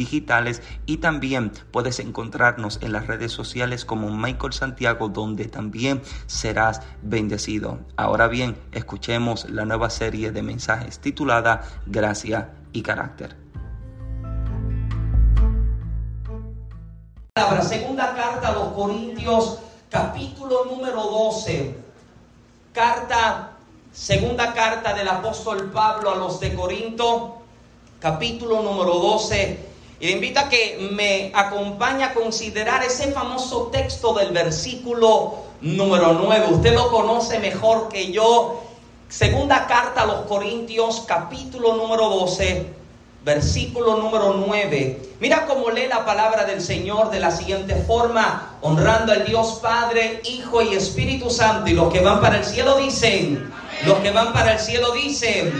digitales y también puedes encontrarnos en las redes sociales como Michael Santiago donde también serás bendecido. Ahora bien, escuchemos la nueva serie de mensajes titulada Gracia y Carácter. Segunda carta a los Corintios, capítulo número 12. Carta, segunda carta del apóstol Pablo a los de Corinto, capítulo número 12 y le invito a que me acompañe a considerar ese famoso texto del versículo número 9. Usted lo conoce mejor que yo. Segunda carta a los Corintios, capítulo número 12, versículo número 9. Mira cómo lee la palabra del Señor de la siguiente forma, honrando al Dios Padre, Hijo y Espíritu Santo. Y los que van para el cielo dicen, los que van para el cielo dicen,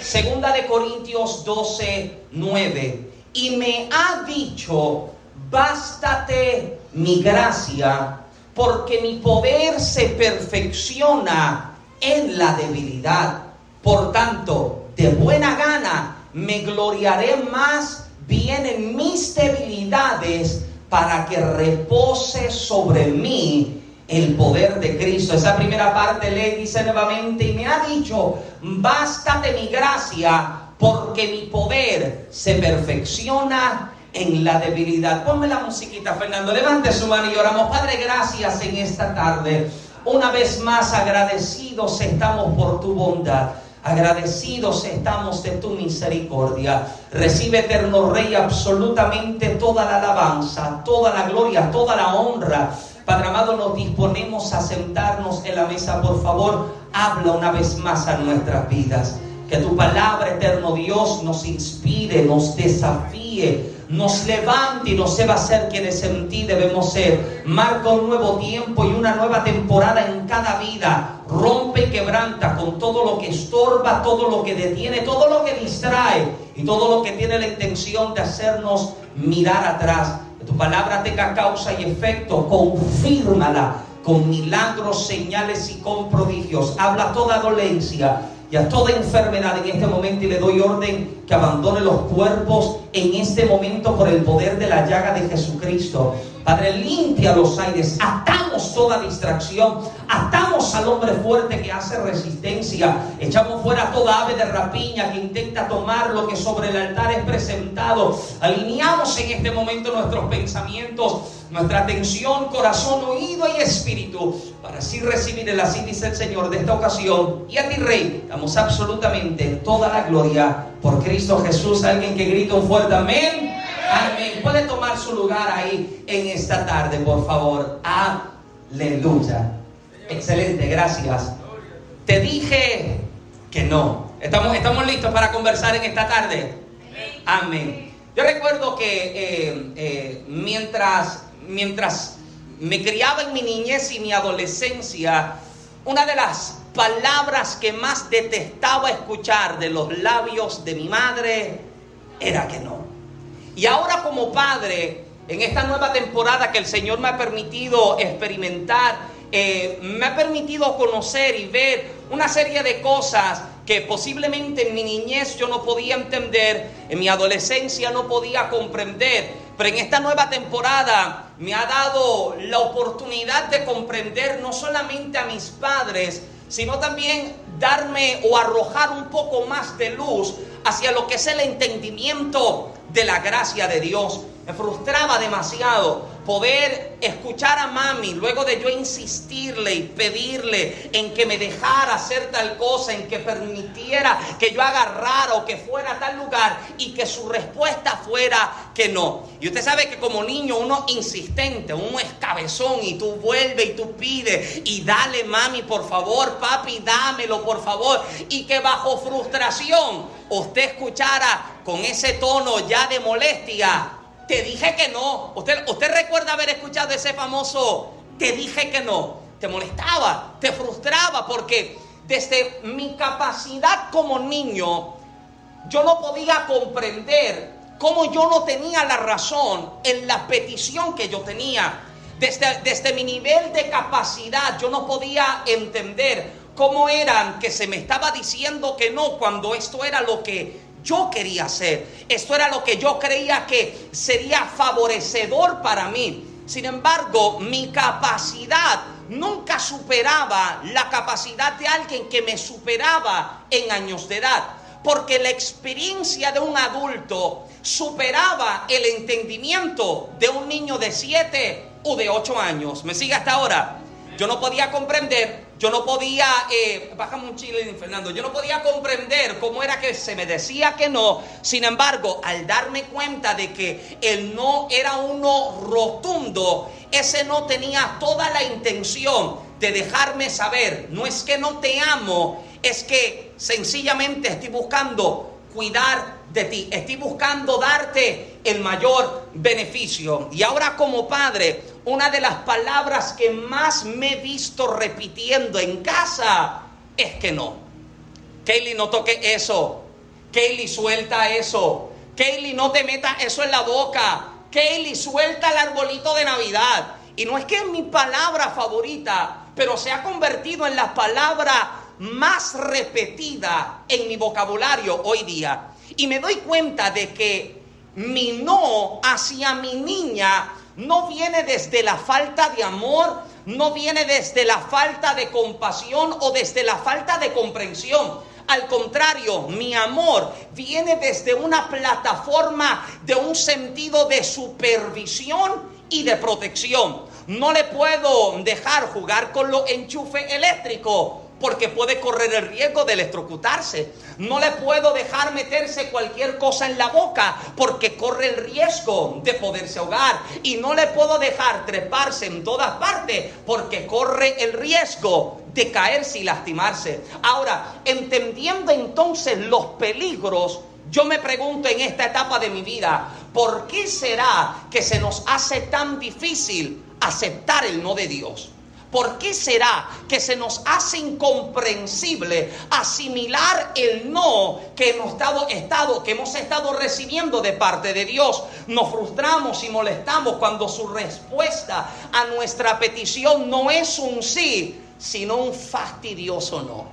segunda de Corintios 12, 9 y me ha dicho, bástate mi gracia, porque mi poder se perfecciona en la debilidad. Por tanto, de buena gana me gloriaré más bien en mis debilidades para que repose sobre mí el poder de Cristo. Esa primera parte le dice nuevamente y me ha dicho, bástate mi gracia porque mi poder se perfecciona en la debilidad. Ponme la musiquita, Fernando. Levante su mano y oramos. Padre, gracias en esta tarde. Una vez más agradecidos estamos por tu bondad. Agradecidos estamos de tu misericordia. Recibe, eterno Rey, absolutamente toda la alabanza, toda la gloria, toda la honra. Padre amado, nos disponemos a sentarnos en la mesa. Por favor, habla una vez más a nuestras vidas. Que tu palabra, eterno Dios, nos inspire, nos desafíe, nos levante y nos sepa ser quienes en ti debemos ser. Marca un nuevo tiempo y una nueva temporada en cada vida. Rompe y quebranta con todo lo que estorba, todo lo que detiene, todo lo que distrae y todo lo que tiene la intención de hacernos mirar atrás. Que tu palabra tenga causa y efecto. Confírmala con milagros, señales y con prodigios. Habla toda dolencia y a toda enfermedad en este momento y le doy orden que abandone los cuerpos en este momento por el poder de la llaga de Jesucristo. Padre, limpia los aires, atamos toda distracción, atamos al hombre fuerte que hace resistencia, echamos fuera toda ave de rapiña que intenta tomar lo que sobre el altar es presentado, alineamos en este momento nuestros pensamientos, nuestra atención, corazón, oído y espíritu, para así recibir el así dice el Señor de esta ocasión. Y a ti, Rey, damos absolutamente toda la gloria por Cristo Jesús. Alguien que grita un fuerte amén. Amén. Puede tomar su lugar ahí en esta tarde, por favor. Aleluya. Excelente, gracias. Te dije que no. ¿Estamos, estamos listos para conversar en esta tarde? Amén. Yo recuerdo que eh, eh, mientras, mientras me criaba en mi niñez y mi adolescencia, una de las palabras que más detestaba escuchar de los labios de mi madre era que no. Y ahora como padre, en esta nueva temporada que el Señor me ha permitido experimentar, eh, me ha permitido conocer y ver una serie de cosas que posiblemente en mi niñez yo no podía entender, en mi adolescencia no podía comprender, pero en esta nueva temporada me ha dado la oportunidad de comprender no solamente a mis padres, sino también darme o arrojar un poco más de luz hacia lo que es el entendimiento de la gracia de Dios. Me frustraba demasiado poder escuchar a mami luego de yo insistirle y pedirle en que me dejara hacer tal cosa, en que permitiera que yo agarrara o que fuera a tal lugar y que su respuesta fuera que no. Y usted sabe que como niño uno insistente, uno es cabezón y tú vuelves y tú pides y dale mami por favor, papi, dámelo por favor. Y que bajo frustración usted escuchara con ese tono ya de molestia te dije que no. ¿Usted, recuerda haber escuchado ese famoso, te dije que no. Te molestaba, te frustraba porque desde mi capacidad como niño, yo no podía comprender cómo yo no tenía la razón en la petición que yo tenía. Desde, desde mi nivel de capacidad, yo no podía entender cómo eran que se me estaba diciendo que no cuando esto era lo que yo quería hacer. Esto era lo que yo creía que sería favorecedor para mí. Sin embargo, mi capacidad nunca superaba la capacidad de alguien que me superaba en años de edad. Porque la experiencia de un adulto superaba el entendimiento de un niño de 7 o de 8 años. ¿Me sigue hasta ahora? Yo no podía comprender yo no podía, eh, bájame un chile, Fernando, yo no podía comprender cómo era que se me decía que no. Sin embargo, al darme cuenta de que el no era uno rotundo, ese no tenía toda la intención de dejarme saber, no es que no te amo, es que sencillamente estoy buscando cuidar de ti, estoy buscando darte el mayor beneficio. Y ahora como padre, una de las palabras que más me he visto repitiendo en casa es que no. Kaylee, no toque eso. Kaylee, suelta eso. Kaylee, no te metas eso en la boca. Kaylee, suelta el arbolito de Navidad. Y no es que es mi palabra favorita, pero se ha convertido en la palabra más repetida en mi vocabulario hoy día. Y me doy cuenta de que mi no hacia mi niña no viene desde la falta de amor, no viene desde la falta de compasión o desde la falta de comprensión. Al contrario, mi amor viene desde una plataforma de un sentido de supervisión y de protección. No le puedo dejar jugar con los enchufes eléctricos porque puede correr el riesgo de electrocutarse. No le puedo dejar meterse cualquier cosa en la boca porque corre el riesgo de poderse ahogar. Y no le puedo dejar treparse en todas partes porque corre el riesgo de caerse y lastimarse. Ahora, entendiendo entonces los peligros, yo me pregunto en esta etapa de mi vida, ¿por qué será que se nos hace tan difícil aceptar el no de Dios? ¿Por qué será que se nos hace incomprensible asimilar el no que hemos estado, estado, que hemos estado recibiendo de parte de Dios? Nos frustramos y molestamos cuando su respuesta a nuestra petición no es un sí, sino un fastidioso no.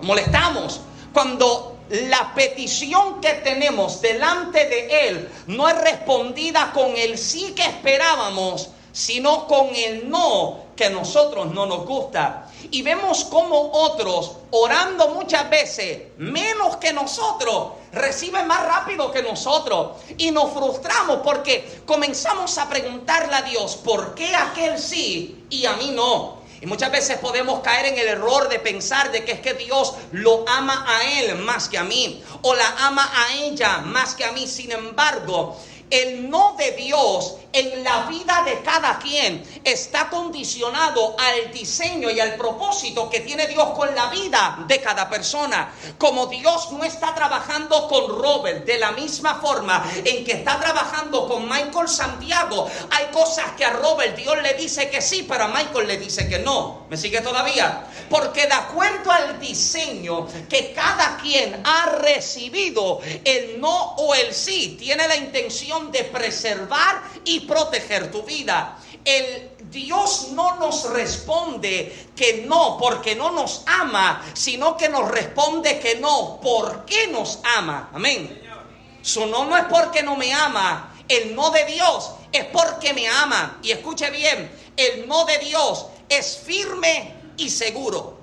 Molestamos cuando la petición que tenemos delante de Él no es respondida con el sí que esperábamos, sino con el no que a nosotros no nos gusta. Y vemos como otros, orando muchas veces, menos que nosotros, reciben más rápido que nosotros. Y nos frustramos porque comenzamos a preguntarle a Dios, ¿por qué aquel sí y a mí no? Y muchas veces podemos caer en el error de pensar de que es que Dios lo ama a él más que a mí, o la ama a ella más que a mí. Sin embargo, el no de Dios en la vida de cada quien está condicionado al diseño y al propósito que tiene Dios con la vida de cada persona. Como Dios no está trabajando con Robert de la misma forma en que está trabajando con Michael Santiago, hay cosas que a Robert Dios le dice que sí, pero a Michael le dice que no. ¿Me sigue todavía? Porque de acuerdo al diseño que cada quien ha recibido, el no o el sí tiene la intención de preservar y proteger tu vida. El Dios no nos responde que no porque no nos ama, sino que nos responde que no porque nos ama. Amén. Su no no es porque no me ama. El no de Dios es porque me ama. Y escuche bien, el no de Dios es firme y seguro.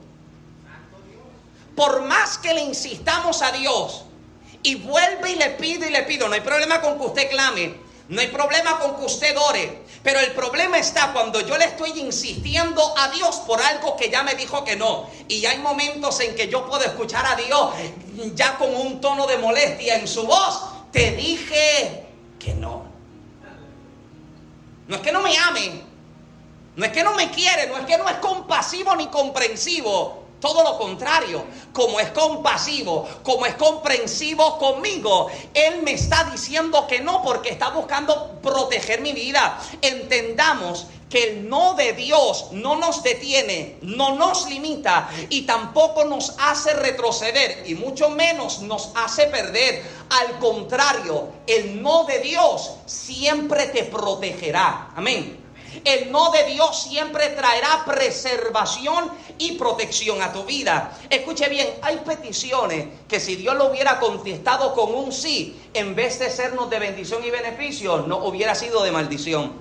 Por más que le insistamos a Dios y vuelve y le pide y le pido, no hay problema con que usted clame, no hay problema con que usted ore, pero el problema está cuando yo le estoy insistiendo a Dios por algo que ya me dijo que no. Y hay momentos en que yo puedo escuchar a Dios ya con un tono de molestia en su voz. Te dije que no. No es que no me ame, no es que no me quiere, no es que no es compasivo ni comprensivo. Todo lo contrario, como es compasivo, como es comprensivo conmigo, Él me está diciendo que no porque está buscando proteger mi vida. Entendamos que el no de Dios no nos detiene, no nos limita y tampoco nos hace retroceder y mucho menos nos hace perder. Al contrario, el no de Dios siempre te protegerá. Amén. El no de Dios siempre traerá preservación y protección a tu vida. Escuche bien, hay peticiones que si Dios lo hubiera contestado con un sí, en vez de sernos de bendición y beneficio, no hubiera sido de maldición.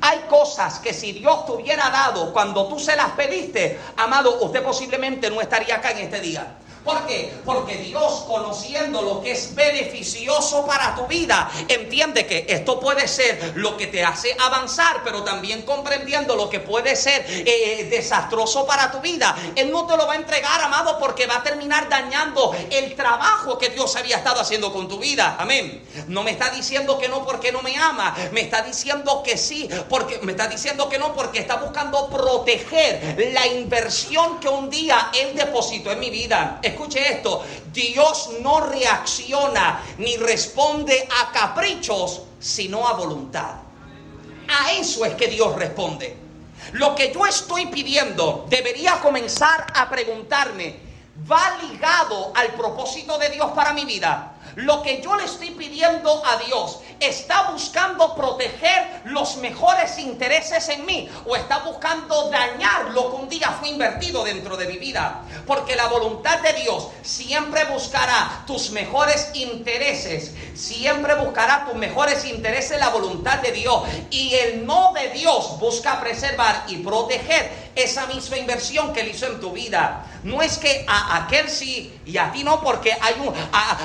Hay cosas que si Dios te hubiera dado cuando tú se las pediste, amado, usted posiblemente no estaría acá en este día. ¿Por qué? Porque Dios, conociendo lo que es beneficioso para tu vida, entiende que esto puede ser lo que te hace avanzar, pero también comprendiendo lo que puede ser eh, desastroso para tu vida. Él no te lo va a entregar, amado, porque va a terminar dañando el trabajo que Dios había estado haciendo con tu vida. Amén. No me está diciendo que no porque no me ama, me está diciendo que sí, porque me está diciendo que no porque está buscando proteger la inversión que un día Él depositó en mi vida escuche esto, Dios no reacciona ni responde a caprichos, sino a voluntad. A eso es que Dios responde. Lo que yo estoy pidiendo debería comenzar a preguntarme, ¿va ligado al propósito de Dios para mi vida? Lo que yo le estoy pidiendo a Dios está buscando proteger los mejores intereses en mí o está buscando dañar lo que un día fue invertido dentro de mi vida. Porque la voluntad de Dios siempre buscará tus mejores intereses, siempre buscará tus mejores intereses la voluntad de Dios. Y el no de Dios busca preservar y proteger esa misma inversión que él hizo en tu vida. No es que a aquel sí y a ti no, porque hay un,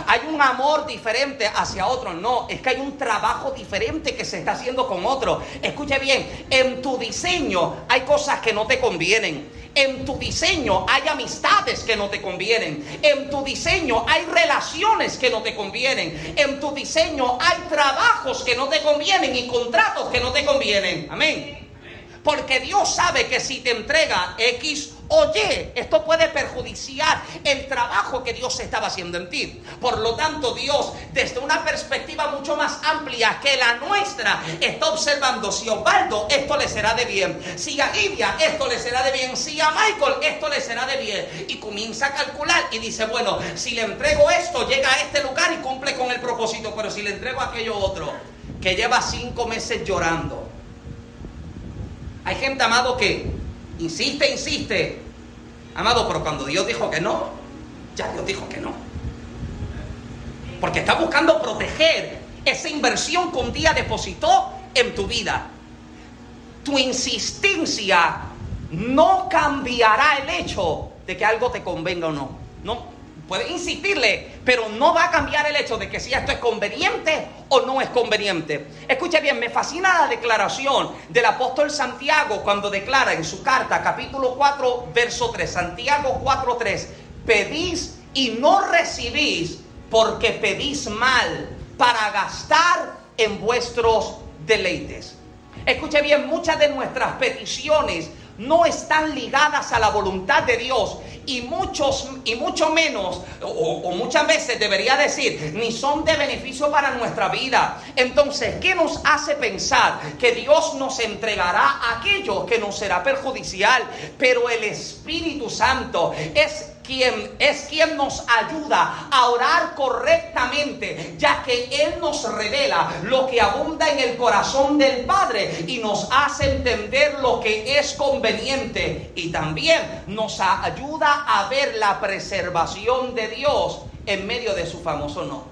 hay un amor diferente hacia otro. No, es que hay un trabajo diferente que se está haciendo con otro. Escuche bien, en tu diseño hay cosas que no te convienen. En tu diseño hay amistades que no te convienen. En tu diseño hay relaciones que no te convienen. En tu diseño hay trabajos que no te convienen y contratos que no te convienen. Amén. Porque Dios sabe que si te entrega X o Y, esto puede perjudiciar el trabajo que Dios estaba haciendo en ti. Por lo tanto, Dios, desde una perspectiva mucho más amplia que la nuestra, está observando si Osvaldo esto le será de bien, si a Lidia esto le será de bien, si a Michael esto le será de bien. Y comienza a calcular y dice, bueno, si le entrego esto, llega a este lugar y cumple con el propósito, pero si le entrego aquello otro, que lleva cinco meses llorando hay gente, amado, que insiste, insiste. Amado, pero cuando Dios dijo que no, ya Dios dijo que no. Porque está buscando proteger esa inversión que un día depositó en tu vida. Tu insistencia no cambiará el hecho de que algo te convenga o no. No, Puede insistirle, pero no va a cambiar el hecho de que si esto es conveniente o no es conveniente. Escuche bien, me fascina la declaración del apóstol Santiago cuando declara en su carta, capítulo 4, verso 3, Santiago 4, 3, pedís y no recibís porque pedís mal para gastar en vuestros deleites. Escuche bien, muchas de nuestras peticiones no están ligadas a la voluntad de Dios y muchos y mucho menos o, muchas veces debería decir ni son de beneficio para nuestra vida. Entonces, ¿qué nos hace pensar que Dios nos entregará aquello que nos será perjudicial? Pero el Espíritu Santo es quien es quien nos ayuda a orar correctamente, ya que Él nos revela lo que abunda en el corazón del Padre y nos hace entender lo que es conveniente y también nos ayuda a ver la preservación de Dios en medio de su famoso no.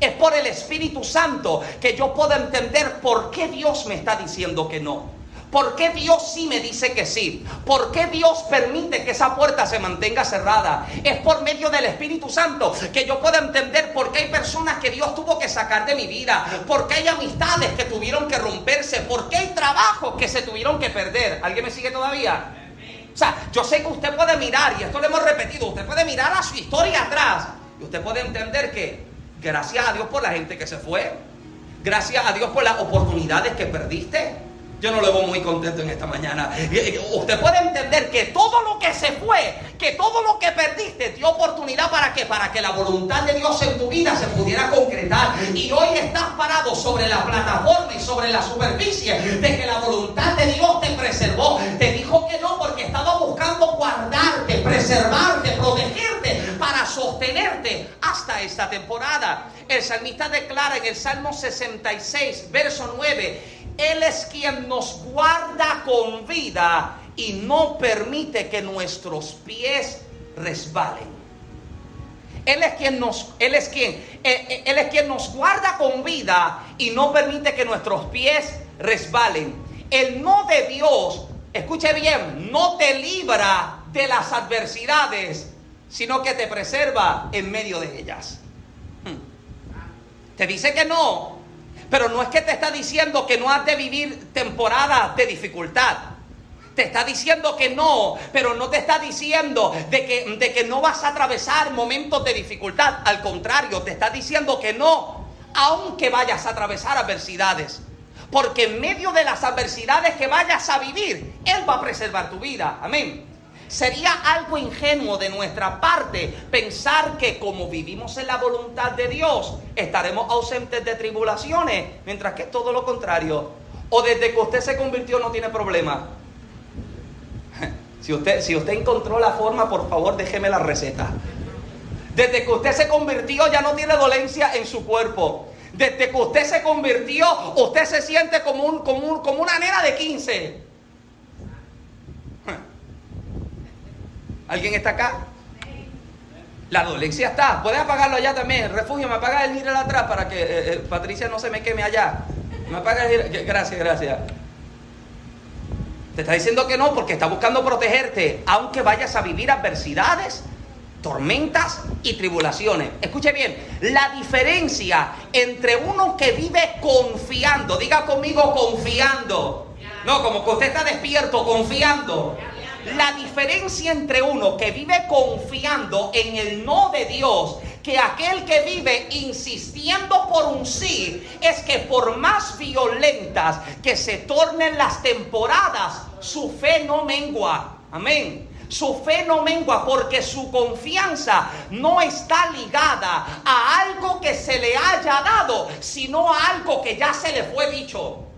Es por el Espíritu Santo que yo puedo entender por qué Dios me está diciendo que no. ¿Por qué Dios sí me dice que sí? ¿Por qué Dios permite que esa puerta se mantenga cerrada? Es por medio del Espíritu Santo que yo pueda entender por qué hay personas que Dios tuvo que sacar de mi vida, por qué hay amistades que tuvieron que romperse, por qué hay trabajos que se tuvieron que perder. ¿Alguien me sigue todavía? O sea, yo sé que usted puede mirar, y esto lo hemos repetido, usted puede mirar a su historia atrás y usted puede entender que gracias a Dios por la gente que se fue, gracias a Dios por las oportunidades que perdiste. Yo no lo veo muy contento en esta mañana. Usted puede entender que todo lo que se fue, que todo lo que perdiste, dio oportunidad para que para que la voluntad de Dios en tu vida se pudiera concretar. Y hoy estás parado sobre la plataforma y sobre la superficie de que la voluntad de Dios te preservó. Te dijo que no porque estaba buscando guardarte, preservarte, protegerte para sostenerte hasta esta temporada. El salmista declara en el Salmo 66, verso 9 él es quien nos guarda con vida y no permite que nuestros pies resbalen. Él es quien nos, Él es quien, eh, eh, Él es quien nos guarda con vida y no permite que nuestros pies resbalen. El no de Dios, escuche bien, no te libra de las adversidades, sino que te preserva en medio de ellas. Hmm. Te dice que no, pero no es que te está diciendo que no has de vivir temporadas de dificultad. Te está diciendo que no, pero no te está diciendo de que, de que no vas a atravesar momentos de dificultad. Al contrario, te está diciendo que no, aunque vayas a atravesar adversidades. Porque en medio de las adversidades que vayas a vivir, Él va a preservar tu vida. Amén. Sería algo ingenuo de nuestra parte pensar que como vivimos en la voluntad de Dios, estaremos ausentes de tribulaciones, mientras que es todo lo contrario. O desde que usted se convirtió no tiene problema. Si usted, si usted encontró la forma, por favor déjeme la receta. Desde que usted se convirtió ya no tiene dolencia en su cuerpo. Desde que usted se convirtió, usted se siente como, un, como, como una nena de 15. ¿Alguien está acá? La dolencia está. Puedes apagarlo allá también. refugio, me apaga el giro atrás para que eh, eh, Patricia no se me queme allá. Me apaga el Gracias, gracias. Te está diciendo que no porque está buscando protegerte, aunque vayas a vivir adversidades, tormentas y tribulaciones. Escuche bien, la diferencia entre uno que vive confiando, diga conmigo confiando. No, como que usted está despierto, confiando la diferencia entre uno que vive confiando en el no de Dios que aquel que vive insistiendo por un sí es que por más violentas que se tornen las temporadas, su fe no mengua. Amén. Su fe no mengua porque su confianza no está ligada a algo que se le haya dado, sino a algo que ya se le fue dicho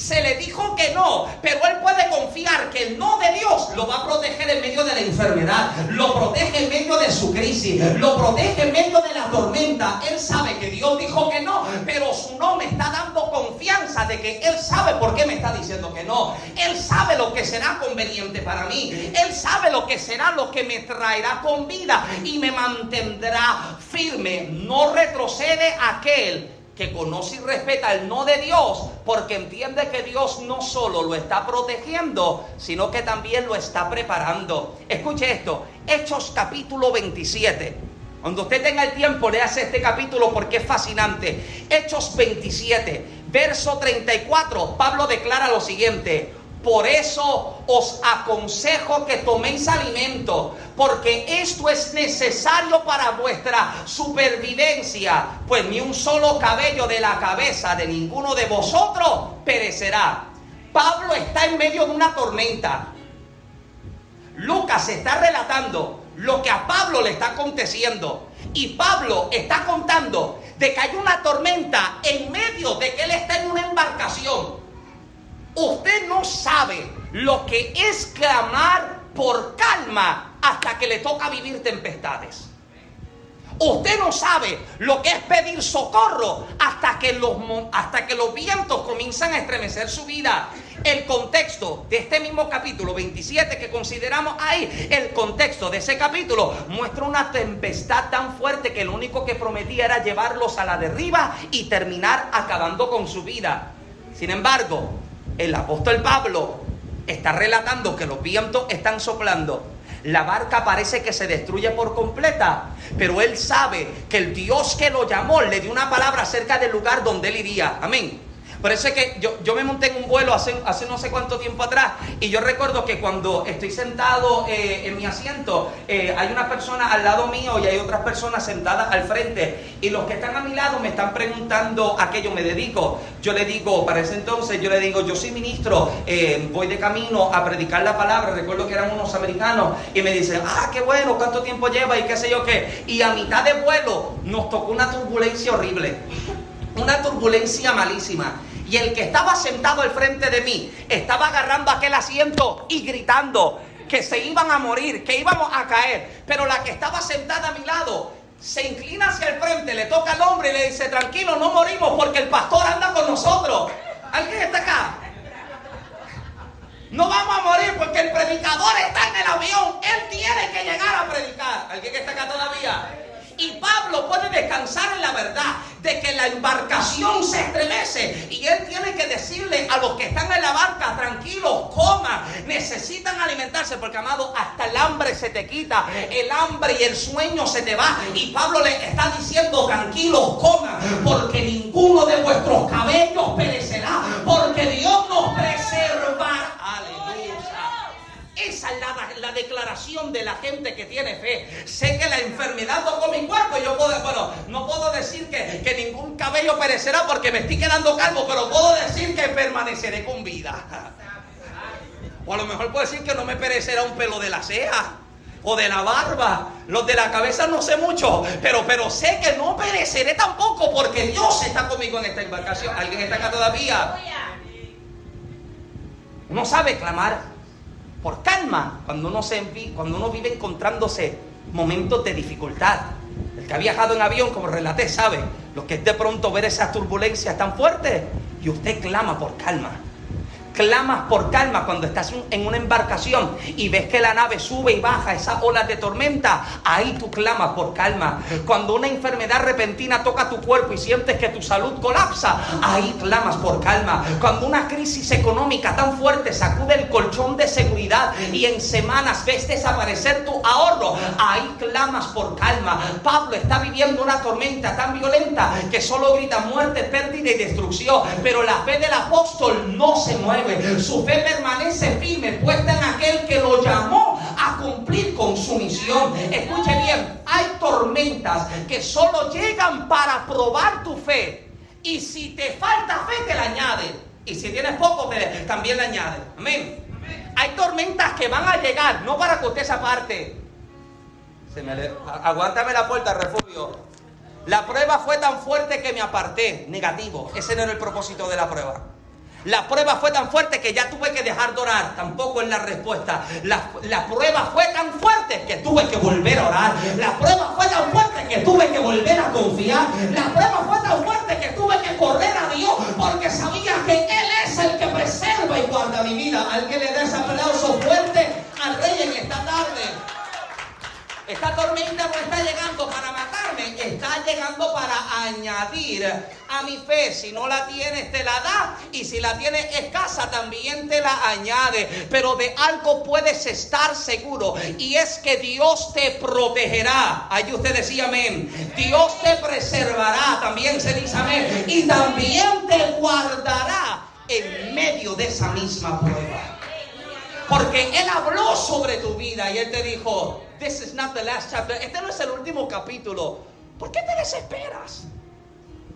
se le dijo que no, pero él puede confiar que el no de Dios lo va a proteger en medio de la enfermedad, lo protege en medio de su crisis, lo protege en medio de la tormenta. Él sabe que Dios dijo que no, pero su no me está dando confianza de que él sabe por qué me está diciendo que no. Él sabe lo que será conveniente para mí. Él sabe lo que será lo que me traerá con vida y me mantendrá firme. No retrocede aquel que conoce y respeta el no de Dios, porque entiende que Dios no solo lo está protegiendo, sino que también lo está preparando. Escuche esto, Hechos capítulo 27. Cuando usted tenga el tiempo, léase este capítulo porque es fascinante. Hechos 27, verso 34, Pablo declara lo siguiente. Por eso os aconsejo que toméis alimento, porque esto es necesario para vuestra supervivencia, pues ni un solo cabello de la cabeza de ninguno de vosotros perecerá. Pablo está en medio de una tormenta. Lucas está relatando lo que a Pablo le está aconteciendo. Y Pablo está contando de que hay una tormenta en medio de que él está en una embarcación. Usted no sabe lo que es clamar por calma hasta que le toca vivir tempestades. Usted no sabe lo que es pedir socorro hasta que los, hasta que los vientos comienzan a estremecer su vida. El contexto de este mismo capítulo 27 que consideramos ahí, el contexto de ese capítulo muestra una tempestad tan fuerte que lo único que prometía era llevarlos a la derriba y terminar acabando con su vida. Sin embargo, el apóstol Pablo está relatando que los vientos están soplando la barca parece que se destruye por completa, pero él sabe que el Dios que lo llamó le dio una palabra acerca del lugar donde él iría. Amén. Parece que yo, yo me monté en un vuelo hace, hace no sé cuánto tiempo atrás y yo recuerdo que cuando estoy sentado eh, en mi asiento eh, hay una persona al lado mío y hay otras personas sentadas al frente y los que están a mi lado me están preguntando a qué yo me dedico. Yo le digo, para ese entonces yo le digo, yo soy ministro, eh, voy de camino a predicar la palabra, recuerdo que eran unos americanos y me dicen, ah, qué bueno, cuánto tiempo lleva y qué sé yo qué. Y a mitad de vuelo nos tocó una turbulencia horrible, una turbulencia malísima. Y el que estaba sentado al frente de mí estaba agarrando aquel asiento y gritando que se iban a morir, que íbamos a caer. Pero la que estaba sentada a mi lado se inclina hacia el frente, le toca al hombre y le dice, tranquilo, no morimos porque el pastor anda con nosotros. ¿Alguien está acá? No vamos a morir porque el predicador está en el avión. Él tiene que llegar a predicar. ¿Alguien está acá todavía? Y Pablo puede descansar en la verdad de que la embarcación se estremece y él tiene que decirle a los que están en la barca, tranquilos, coman, necesitan alimentarse porque amado, hasta el hambre se te quita, el hambre y el sueño se te va y Pablo le está diciendo, tranquilos, coman, porque ninguno de vuestros cabellos perecerá, porque Dios nos preservará. Esa es la, declaración de la gente que tiene fe. Sé que la enfermedad tocó mi cuerpo y yo puedo, bueno, no puedo decir que, que ningún cabello perecerá porque me estoy quedando calvo, pero puedo decir que permaneceré con vida. O a lo mejor puedo decir que no me perecerá un pelo de la ceja o de la barba. Los de la cabeza no sé mucho, pero, pero sé que no pereceré tampoco porque Dios está conmigo en esta embarcación. ¿Alguien está acá todavía? Uno sabe clamar por calma cuando uno, se, cuando uno vive encontrándose momentos de dificultad. El que ha viajado en avión, como relaté, sabe lo que es de pronto ver esas turbulencias tan fuertes y usted clama por calma clamas por calma cuando estás en una embarcación y ves que la nave sube y baja esas olas de tormenta, ahí tú clamas por calma. Cuando una enfermedad repentina toca tu cuerpo y sientes que tu salud colapsa, ahí clamas por calma. Cuando una crisis económica tan fuerte sacude el colchón de seguridad y en semanas ves desaparecer tu ahorro, ahí clamas por calma. Pablo está viviendo una tormenta tan violenta que solo grita muerte, pérdida y destrucción, pero la fe del apóstol no se mueve. Su fe permanece firme, puesta en aquel que lo llamó a cumplir con su misión. Escuche bien, hay tormentas que solo llegan para probar tu fe. Y si te falta fe, te la añaden. Y si tienes poco, también le añaden. Amén. Hay tormentas que van a llegar, no para que usted se aparte. Aguántame la puerta, refugio. La prueba fue tan fuerte que me aparté. Negativo. Ese no era el propósito de la prueba. La prueba fue tan fuerte que ya tuve que dejar de orar. Tampoco es la respuesta. La, la, prueba fue tan fuerte que tuve que volver a orar. La prueba fue tan fuerte que tuve que volver a confiar. La prueba fue tan fuerte que tuve que correr a Dios porque sabía que Él es el que preserva y guarda mi vida. Alguien le dé ese aplauso fuerte al rey en esta tarde. Esta tormenta no está llegando para matarme, está llegando para añadir a mi fe. Si no la tienes, te la da. Y si la tienes escasa, también te la añade. Pero de algo puedes estar seguro. Y es que Dios te protegerá. Ahí usted decía amén. Dios te preservará. También se dice amén. Y también te guardará en medio de esa misma prueba. Porque Él habló sobre tu vida y Él te dijo, This is not the last chapter. Este no es el último capítulo. ¿Por qué te desesperas?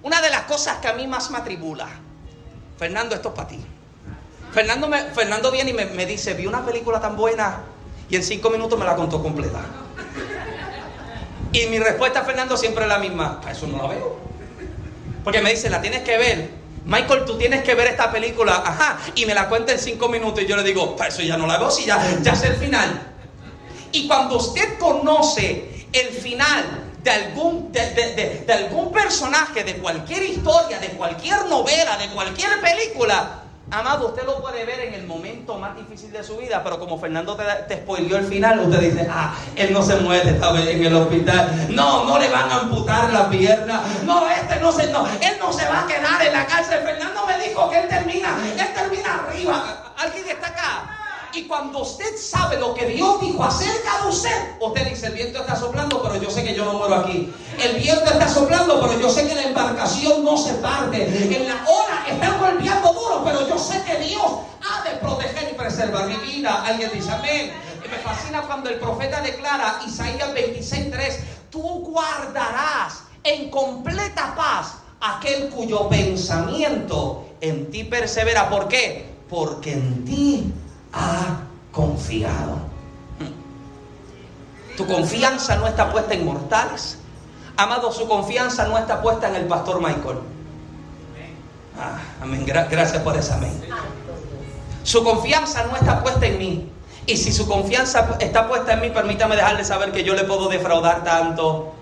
Una de las cosas que a mí más me atribula, Fernando, esto es para ti. Fernando, viene y me, dice, vi una película tan buena y en cinco minutos me la contó completa. Y mi respuesta a Fernando siempre es la misma, a eso no la veo. Porque me dice, la tienes que ver. Michael, tú tienes que ver esta película, ajá, y me la cuenta en cinco minutos y yo le digo, para eso ya no la veo, si ya, ya sé el final. Y cuando usted conoce el final de algún, de, de, de, algún personaje, de cualquier historia, de cualquier novela, de cualquier película, Amado, usted lo puede ver en el momento más difícil de su vida, pero como Fernando te, te spoileó el final, usted dice, ah, él no se muere, estaba en el hospital. No, no le van a amputar la pierna. No, este no se, no, él no se va a quedar en la cárcel. Fernando me dijo que él termina, él termina arriba. ¿Alguien está acá? Y cuando usted sabe lo que Dios dijo acerca de usted, usted dice, el viento está soplando, pero yo sé que yo no muero aquí. El viento está soplando, pero yo sé que la embarcación no se parte. En la ola están golpeando duro, pero yo sé que Dios ha de proteger y preservar mi vida. Alguien dice amén. Y me fascina cuando el profeta declara, Isaías 26:3, tú guardarás en completa paz aquel cuyo pensamiento en ti persevera. ¿Por qué? Porque en ti ha confiado. Tu confianza no está puesta en mortales. Amado, su confianza no está puesta en el pastor Michael. Ah, amén. gracias por esa amén. Su confianza no está puesta en mí. Y si su confianza está puesta en mí, permítame dejarle saber que yo le puedo defraudar tanto.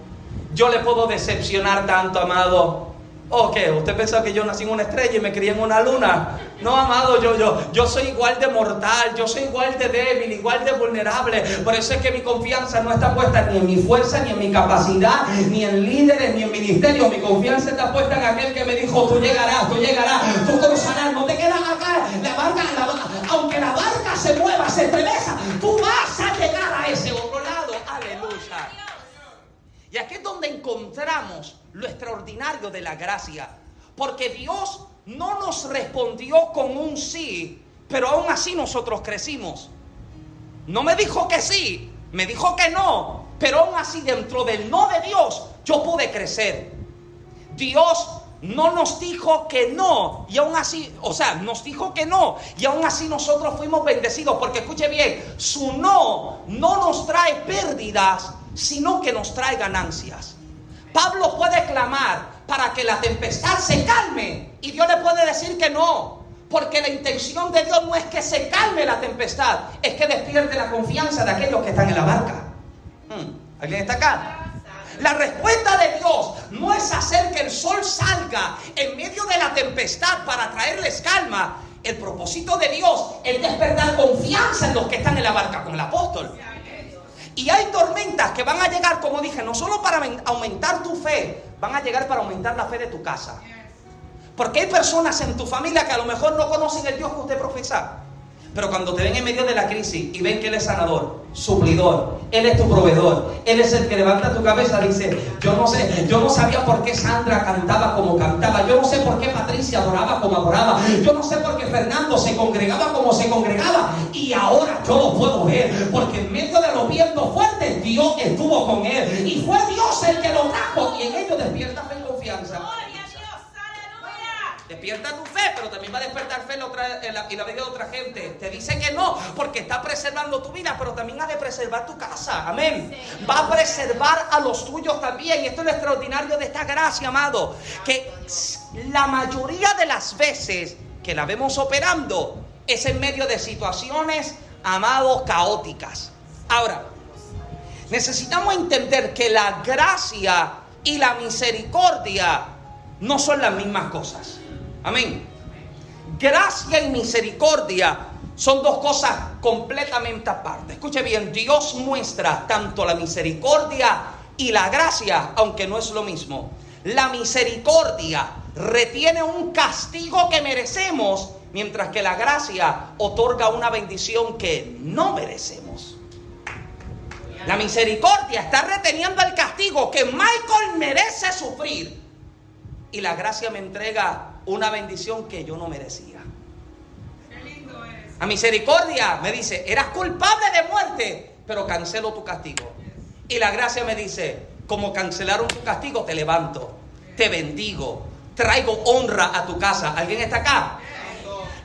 Yo le puedo decepcionar tanto, amado. ¿O qué? ¿Usted pensó que yo nací en una estrella y me crié en una luna? No, amado, yo, yo, yo soy igual de mortal, yo soy igual de débil, igual de vulnerable. Por eso es que mi confianza no está puesta ni en mi fuerza, ni en mi capacidad, ni en líderes, ni en ministerio. Mi confianza está puesta en aquel que me dijo, tú llegarás, tú llegarás, tú cruzarás, no te quedas acá. La barca, la, aunque la barca se mueva, se estremeza, tú vas a llegar a ese otro lado. Aleluya. Y aquí es donde encontramos lo extraordinario de la gracia. Porque Dios no nos respondió con un sí, pero aún así nosotros crecimos. No me dijo que sí, me dijo que no, pero aún así dentro del no de Dios yo pude crecer. Dios no nos dijo que no, y aún así, o sea, nos dijo que no, y aún así nosotros fuimos bendecidos, porque escuche bien, su no no nos trae pérdidas, sino que nos trae ganancias. Pablo puede clamar para que la tempestad se calme y Dios le puede decir que no. Porque la intención de Dios no es que se calme la tempestad, es que despierte la confianza de aquellos que están en la barca. Hmm, ¿Alguien está acá? La respuesta de Dios no es hacer que el sol salga en medio de la tempestad para traerles calma. El propósito de Dios es despertar confianza en los que están en la barca con el apóstol. Y hay tormentas que van a llegar, como dije, no solo para aumentar tu fe, van a llegar para aumentar la fe de tu casa. Porque hay personas en tu familia que a lo mejor no conocen el Dios que usted profesa. Pero cuando te ven en medio de la crisis y ven que Él es sanador, suplidor, Él es tu proveedor, Él es el que levanta tu cabeza, dice, yo no sé, yo no sabía por qué Sandra cantaba como cantaba, yo no sé por qué Patricia adoraba como adoraba, yo no sé por qué Fernando se congregaba como se congregaba, y ahora yo lo puedo ver, porque en medio de los vientos fuertes, Dios estuvo con Él, y fue Dios el que lo trajo, y en ello despierta fe y confianza. Despierta tu fe, pero también va a despertar fe en la, y la vida de otra gente. Te dice que no, porque está preservando tu vida, pero también ha de preservar tu casa. Amén. Va a preservar a los tuyos también. Y esto es lo extraordinario de esta gracia, amado. Que la mayoría de las veces que la vemos operando es en medio de situaciones, amados, caóticas. Ahora, necesitamos entender que la gracia y la misericordia no son las mismas cosas. Amén. Gracia y misericordia son dos cosas completamente aparte. Escuche bien, Dios muestra tanto la misericordia y la gracia, aunque no es lo mismo. La misericordia retiene un castigo que merecemos, mientras que la gracia otorga una bendición que no merecemos. La misericordia está reteniendo el castigo que Michael merece sufrir. Y la gracia me entrega una bendición que yo no merecía. A misericordia me dice, eras culpable de muerte, pero cancelo tu castigo. Y la gracia me dice, como cancelaron tu castigo, te levanto, te bendigo, traigo honra a tu casa. ¿Alguien está acá?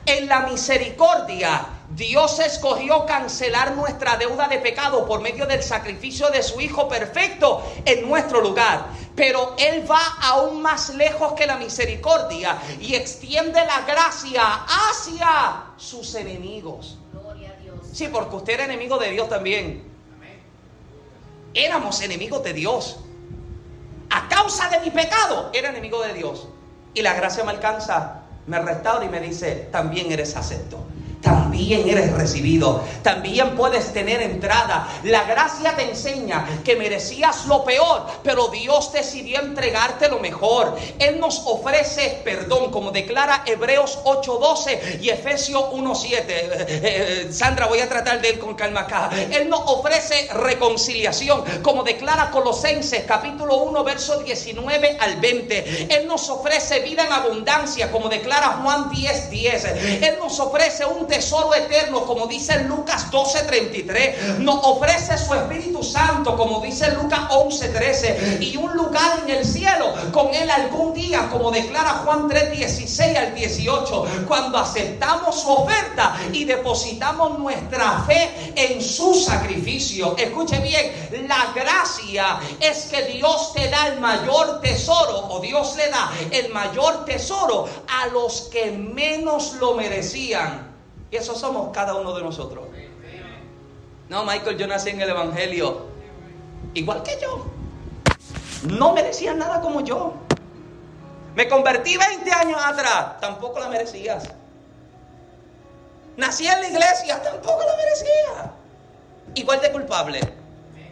En la misericordia, Dios escogió cancelar nuestra deuda de pecado por medio del sacrificio de su Hijo perfecto en nuestro lugar. Pero Él va aún más lejos que la misericordia y extiende la gracia hacia sus enemigos. Sí, porque usted era enemigo de Dios también. Éramos enemigos de Dios. A causa de mi pecado, era enemigo de Dios. Y la gracia me alcanza me restaura y me dice, también eres acepto también eres recibido, también puedes tener entrada. La gracia te enseña que merecías lo peor, pero Dios decidió entregarte lo mejor. Él nos ofrece perdón, como declara Hebreos 8:12 y Efesios 1:7. Eh, eh, Sandra, voy a tratar de él con calma acá. Él nos ofrece reconciliación, como declara Colosenses capítulo 1, verso 19 al 20. Él nos ofrece vida en abundancia, como declara Juan 10:10. 10. Él nos ofrece un tesoro eterno, como dice Lucas 12:33. Nos ofrece su Espíritu Santo, como dice Lucas 11:13. Y un lugar en el cielo con Él algún día, como declara Juan 3:16 al 18. Cuando aceptamos su oferta y depositamos nuestra fe en su sacrificio. Escuche bien, la gracia es que Dios te da el mayor tesoro, o Dios le da el mayor tesoro a los que menos lo merecían. Y eso somos cada uno de nosotros. No, Michael, yo nací en el Evangelio igual que yo. No merecías nada como yo. Me convertí 20 años atrás, tampoco la merecías. Nací en la iglesia, tampoco la merecía. Igual de culpable.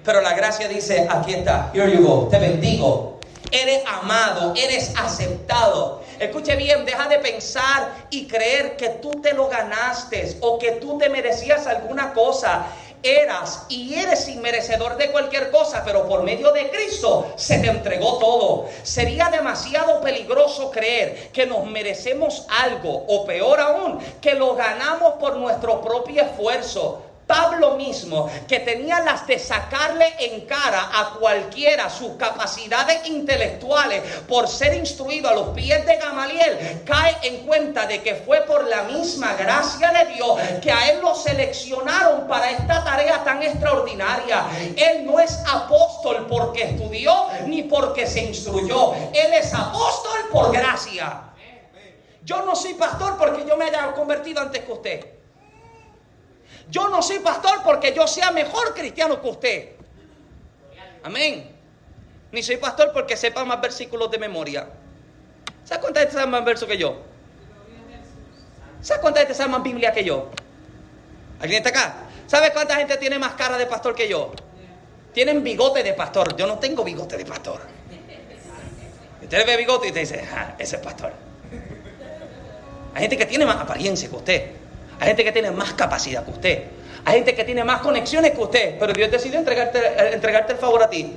Pero la gracia dice, aquí está, here you go, te bendigo. Eres amado, eres aceptado. Escuche bien, deja de pensar y creer que tú te lo ganaste o que tú te merecías alguna cosa. Eras y eres inmerecedor de cualquier cosa, pero por medio de Cristo se te entregó todo. Sería demasiado peligroso creer que nos merecemos algo, o peor aún, que lo ganamos por nuestro propio esfuerzo. Pablo mismo, que tenía las de sacarle en cara a cualquiera sus capacidades intelectuales por ser instruido a los pies de Gamaliel, cae en cuenta de que fue por la misma gracia de Dios que a él lo seleccionaron para esta tarea tan extraordinaria. Él no es apóstol porque estudió ni porque se instruyó. Él es apóstol por gracia. Yo no soy pastor porque yo me haya convertido antes que usted. Yo no soy pastor porque yo sea mejor cristiano que usted. Amén. Ni soy pastor porque sepa más versículos de memoria. ¿Sabes cuánta gente sabe más versos que yo? ¿Sabes cuánta gente sabe más Biblia que yo? ¿Alguien está acá? ¿Sabes cuánta gente tiene más cara de pastor que yo? Tienen bigote de pastor. Yo no tengo bigote de pastor. Usted ve bigote y te dice, ah, ese es pastor. Hay gente que tiene más apariencia que usted. Hay gente que tiene más capacidad que usted. Hay gente que tiene más conexiones que usted. Pero Dios decidió entregarte, eh, entregarte el favor a ti.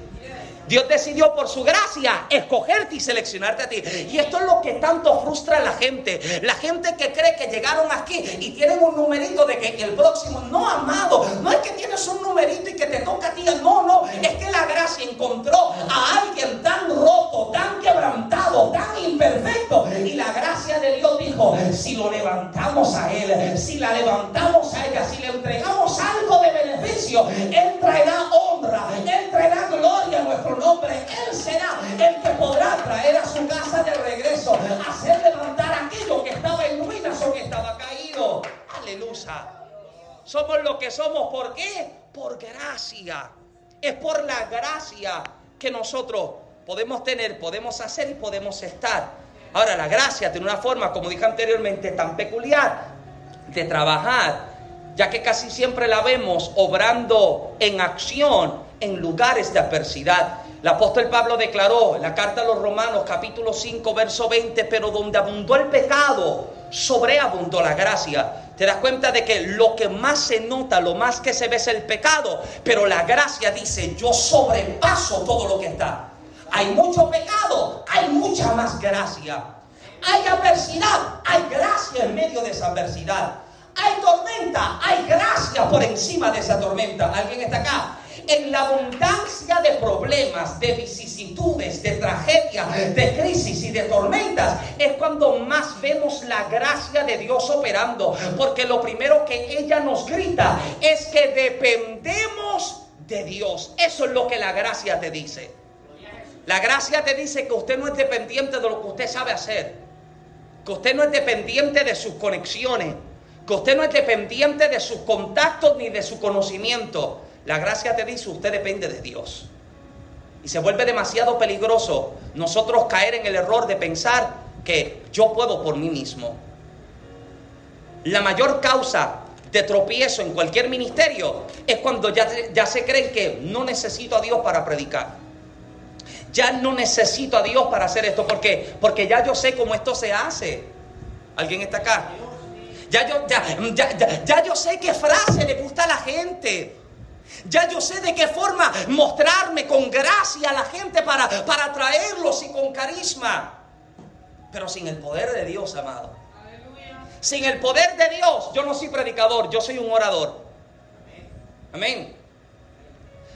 Dios decidió por su gracia escogerte y seleccionarte a ti. Y esto es lo que tanto frustra a la gente. La gente que cree que llegaron aquí y tienen un numerito de que el próximo, no amado, no es que tienes un numerito y que te toca a ti. No, no, es que la gracia encontró a alguien tan roto, tan quebrantado, tan imperfecto. Y la gracia de Dios dijo, si lo levantamos a Él, si la levantamos a ella, si le entregamos algo de beneficio, Él traerá honra, Él traerá gloria a nuestro nombre, Él será el que podrá traer a su casa de regreso, hacer levantar aquello que estaba en ruinas o que estaba caído. Aleluya. Somos lo que somos. ¿Por qué? Por gracia. Es por la gracia que nosotros podemos tener, podemos hacer y podemos estar. Ahora, la gracia tiene una forma, como dije anteriormente, tan peculiar de trabajar, ya que casi siempre la vemos obrando en acción en lugares de adversidad. El apóstol Pablo declaró en la carta a los Romanos capítulo 5 verso 20, pero donde abundó el pecado, sobreabundó la gracia. Te das cuenta de que lo que más se nota, lo más que se ve es el pecado, pero la gracia dice, yo sobrepaso todo lo que está. Hay mucho pecado, hay mucha más gracia. Hay adversidad, hay gracia en medio de esa adversidad. Hay tormenta hay gracia por encima de esa tormenta. ¿Alguien está acá? En la abundancia de problemas, de vicisitudes, de tragedias, de crisis y de tormentas, es cuando más vemos la gracia de Dios operando. Porque lo primero que ella nos grita es que dependemos de Dios. Eso es lo que la gracia te dice. La gracia te dice que usted no es dependiente de lo que usted sabe hacer. Que usted no es dependiente de sus conexiones. Que usted no es dependiente de sus contactos ni de su conocimiento. La gracia te dice, usted depende de Dios. Y se vuelve demasiado peligroso nosotros caer en el error de pensar que yo puedo por mí mismo. La mayor causa de tropiezo en cualquier ministerio es cuando ya, ya se creen que no necesito a Dios para predicar. Ya no necesito a Dios para hacer esto. ¿Por qué? Porque ya yo sé cómo esto se hace. ¿Alguien está acá? Ya yo, ya, ya, ya yo sé qué frase le gusta a la gente. Ya yo sé de qué forma mostrarme con gracia a la gente para, para atraerlos y con carisma. Pero sin el poder de Dios, amado. Sin el poder de Dios, yo no soy predicador, yo soy un orador. Amén.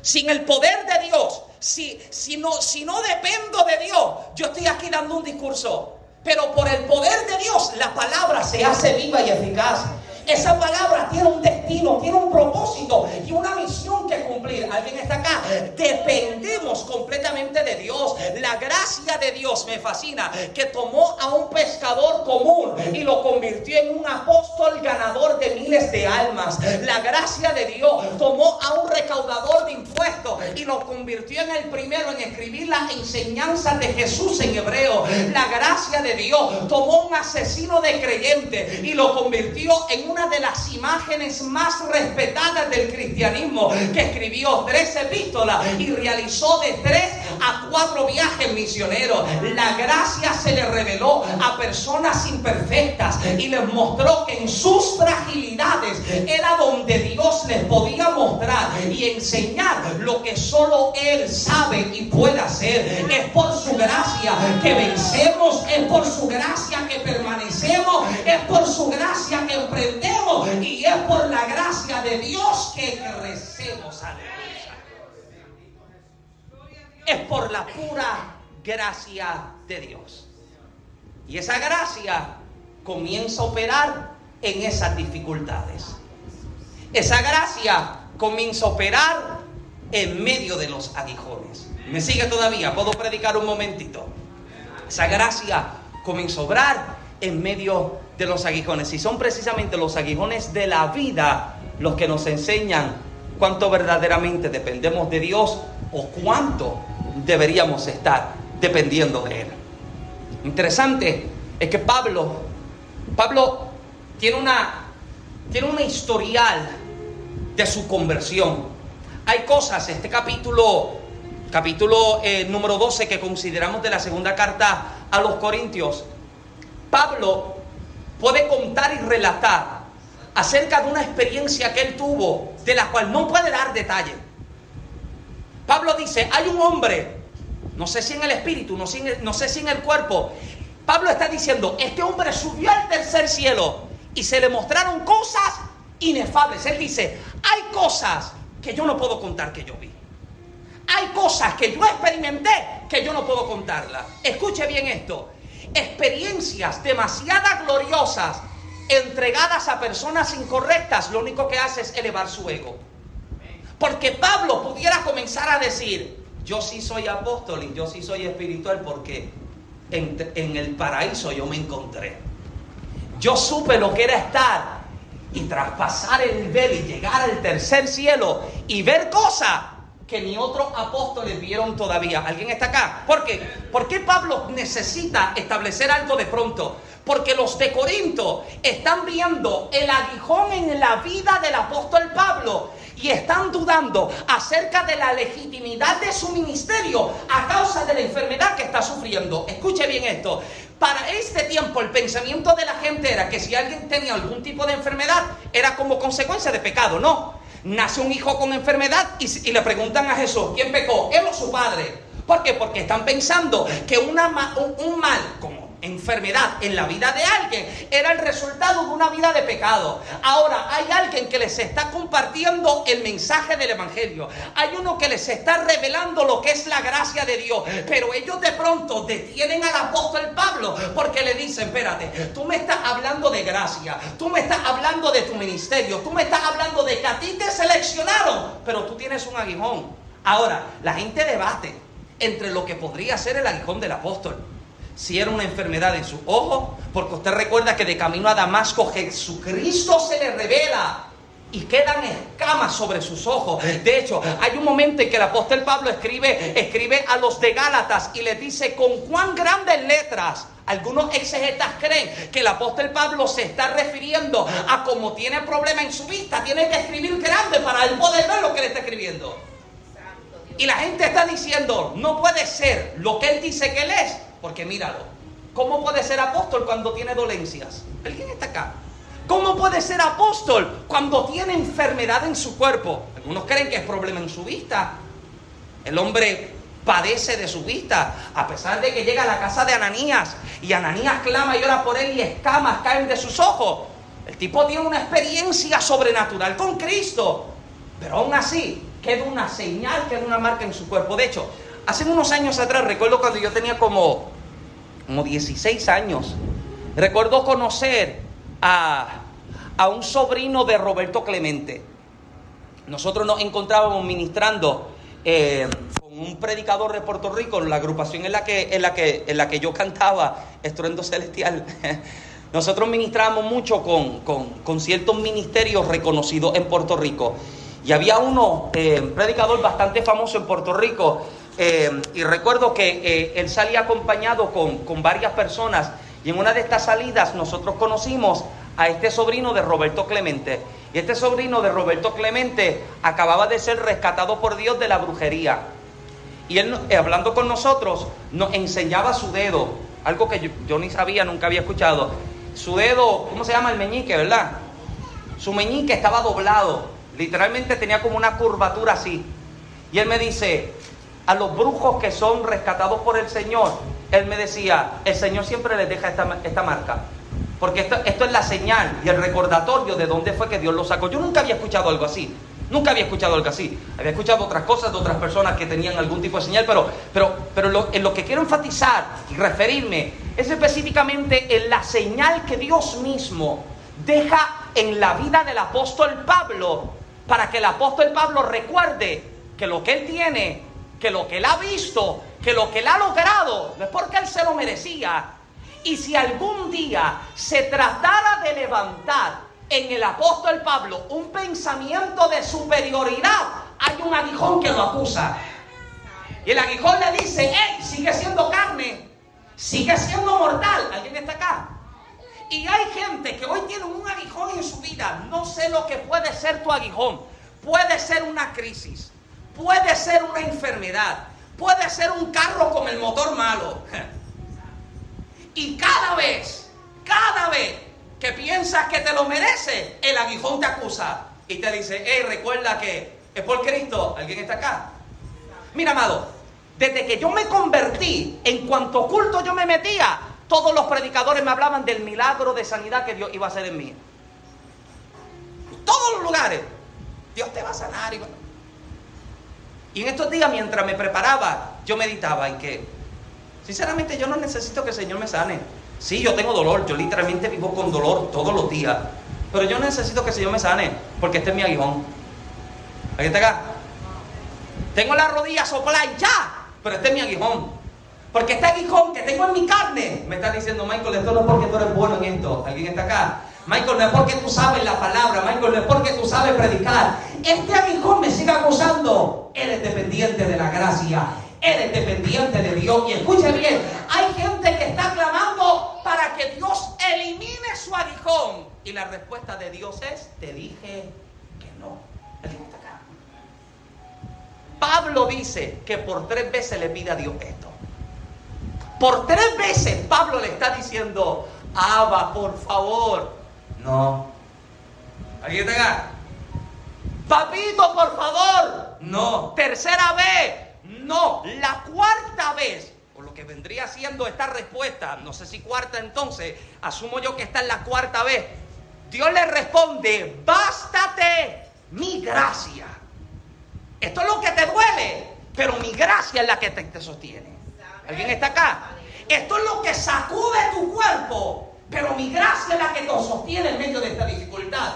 Sin el poder de Dios, si, si, no, si no dependo de Dios, yo estoy aquí dando un discurso. Pero por el poder de Dios, la palabra se hace viva y eficaz. Esa palabra tiene un destino, tiene un propósito y una misión que cumplir. ¿Alguien está acá? Dependemos completamente de Dios. La gracia de Dios me fascina, que tomó a un pescador común y lo convirtió en un apóstol ganador de miles de almas. La gracia de Dios tomó a un recaudador de impuestos y lo convirtió en el primero en escribir la enseñanza de Jesús en hebreo. La gracia de Dios tomó un asesino de creyente y lo convirtió en un una de las imágenes más respetadas del cristianismo, que escribió tres epístolas y realizó de tres a cuatro viajes misioneros. La gracia se le reveló a personas imperfectas y les mostró que en sus fragilidades era donde Dios les podía mostrar y enseñar lo que solo Él sabe y puede hacer. Es por su gracia que vencemos, es por su gracia que permanecemos, es por su gracia que emprendemos y es por la gracia de Dios que crecemos. Es por la pura gracia de Dios. Y esa gracia comienza a operar en esas dificultades. Esa gracia comienza a operar en medio de los aguijones. ¿Me sigue todavía? ¿Puedo predicar un momentito? Esa gracia comienza a obrar en medio de los aguijones. Y son precisamente los aguijones de la vida los que nos enseñan cuánto verdaderamente dependemos de Dios o cuánto deberíamos estar dependiendo de Él. Interesante es que Pablo, Pablo tiene una, tiene historial de su conversión. Hay cosas, este capítulo, capítulo eh, número 12 que consideramos de la segunda carta a los Corintios, Pablo puede contar y relatar acerca de una experiencia que él tuvo, de la cual no puede dar detalle. Pablo dice, hay un hombre, no sé si en el espíritu, no sé, no sé si en el cuerpo, Pablo está diciendo, este hombre subió al tercer cielo y se le mostraron cosas inefables. Él dice, hay cosas que yo no puedo contar que yo vi. Hay cosas que yo experimenté que yo no puedo contarlas. Escuche bien esto experiencias demasiadas gloriosas entregadas a personas incorrectas, lo único que hace es elevar su ego. Porque Pablo pudiera comenzar a decir, yo sí soy apóstol y yo sí soy espiritual porque en, en el paraíso yo me encontré. Yo supe lo que era estar y traspasar el velo y llegar al tercer cielo y ver cosas que ni otros apóstoles vieron todavía. ¿Alguien está acá? ¿Por qué? ¿Por qué Pablo necesita establecer algo de pronto? Porque los de Corinto están viendo el aguijón en la vida del apóstol Pablo y están dudando acerca de la legitimidad de su ministerio a causa de la enfermedad que está sufriendo. Escuche bien esto. Para este tiempo el pensamiento de la gente era que si alguien tenía algún tipo de enfermedad era como consecuencia de pecado. No, nace un hijo con enfermedad y, le preguntan a Jesús, ¿quién pecó? ¿Él o su padre? ¿Por qué? Porque están pensando que una, un, mal, como enfermedad en la vida de alguien era el resultado de una vida de pecado. Ahora hay alguien que les está compartiendo el mensaje del Evangelio. Hay uno que les está revelando lo que es la gracia de Dios. Pero ellos de pronto detienen al apóstol Pablo porque le dicen, espérate, tú me estás hablando de gracia, tú me estás hablando de tu ministerio, tú me estás hablando de que a ti te seleccionaron, pero tú tienes un aguijón. Ahora, la gente debate entre lo que podría ser el aguijón del apóstol si era una enfermedad en su ojo, porque usted recuerda que de camino a Damasco Jesucristo se le revela y quedan escamas sobre sus ojos. De hecho, hay un momento en que el apóstol Pablo escribe, escribe a los de Gálatas y les dice con cuán grandes letras. Algunos exegetas creen que el apóstol Pablo se está refiriendo a como tiene problema en su vista, tiene que escribir grande para él poder ver lo que le está escribiendo. Y la gente está diciendo, no puede ser lo que él dice que él es, porque míralo, ¿cómo puede ser apóstol cuando tiene dolencias? ¿Alguien está acá? ¿Cómo puede ser apóstol cuando tiene enfermedad en su cuerpo? Algunos creen que es problema en su vista. El hombre padece de su vista, a pesar de que llega a la casa de Ananías y Ananías clama y ora por él y escamas caen de sus ojos. El tipo tiene una experiencia sobrenatural con Cristo, pero aún así queda una señal, queda una marca en su cuerpo. De hecho, hace unos años atrás, recuerdo cuando yo tenía como como 16 años, recuerdo conocer a, un sobrino de Roberto Clemente. Nosotros nos encontrábamos ministrando eh, con un predicador de Puerto Rico, la agrupación en la que, en la que, en la que yo cantaba, Estruendo Celestial. Nosotros ministrábamos mucho con, ciertos ministerios reconocidos en Puerto Rico. Y había uno, eh, un predicador bastante famoso en Puerto Rico, eh, y recuerdo que eh, él salía acompañado con, varias personas y en una de estas salidas nosotros conocimos a este sobrino de Roberto Clemente. Y este sobrino de Roberto Clemente acababa de ser rescatado por Dios de la brujería. Y él, eh, hablando con nosotros, nos enseñaba su dedo, algo que yo, yo, ni sabía, nunca había escuchado. Su dedo, ¿cómo se llama? El meñique, ¿verdad? Su meñique estaba doblado, literalmente tenía como una curvatura así. Y él me dice, a los brujos que son rescatados por el Señor, él me decía, el Señor siempre les deja esta, marca. Porque esto, esto, es la señal y el recordatorio de dónde fue que Dios lo sacó. Yo nunca había escuchado algo así. Nunca había escuchado algo así. Había escuchado otras cosas de otras personas que tenían algún tipo de señal, pero, pero, pero en lo que quiero enfatizar y referirme es específicamente en la señal que Dios mismo deja en la vida del apóstol Pablo para que el apóstol Pablo recuerde que lo que él tiene que lo que él ha visto, que lo que él ha logrado, no es porque él se lo merecía. Y si algún día se tratara de levantar en el apóstol Pablo un pensamiento de superioridad, hay un aguijón que lo acusa. Y el aguijón le dice, hey, sigue siendo carne, sigue siendo mortal. ¿Alguien está acá? Y hay gente que hoy tiene un aguijón en su vida. No sé lo que puede ser tu aguijón. Puede ser una crisis. Puede ser una enfermedad, puede ser un carro con el motor malo. Y cada vez, cada vez que piensas que te lo merece, el aguijón te acusa y te dice, hey, recuerda que es por Cristo. ¿Alguien está acá? Mira, amado, desde que yo me convertí, en cuanto culto yo me metía, todos los predicadores me hablaban del milagro de sanidad que Dios iba a hacer en mí. Todos los lugares. Dios te va a sanar. Y en estos días, mientras me preparaba, yo meditaba en que, sinceramente, yo no necesito que el Señor me sane. Sí, yo tengo dolor, yo literalmente vivo con dolor todos los días. Pero yo necesito que el Señor me sane, porque este es mi aguijón. ¿Aquí está acá? Tengo la rodilla soplada ya, pero este es mi aguijón. Porque este aguijón que tengo en mi carne me está diciendo, Michael, esto no es porque tú eres bueno en esto. ¿Alguien está acá? Michael, no es porque tú sabes la palabra, Michael, no es porque tú sabes predicar. Este aguijón me sigue acusando. Eres dependiente de la gracia, eres dependiente de Dios. Y escuche bien, hay gente que está clamando para que Dios elimine su aguijón. Y la respuesta de Dios es, te dije que no. Pablo dice que por tres veces le pide a Dios esto. Por tres veces Pablo le está diciendo, Abba, por favor, no. ¿Aquí está acá? Papito, por favor. No. Tercera vez. No. La cuarta vez. Por lo que vendría siendo esta respuesta, no sé si cuarta entonces, asumo yo que esta es la cuarta vez, Dios le responde, bástate mi gracia. Esto es lo que te duele, pero mi gracia es la que te, sostiene. ¿Alguien está acá? Esto es lo que sacude tu cuerpo, pero mi gracia es la que te sostiene en medio de esta dificultad.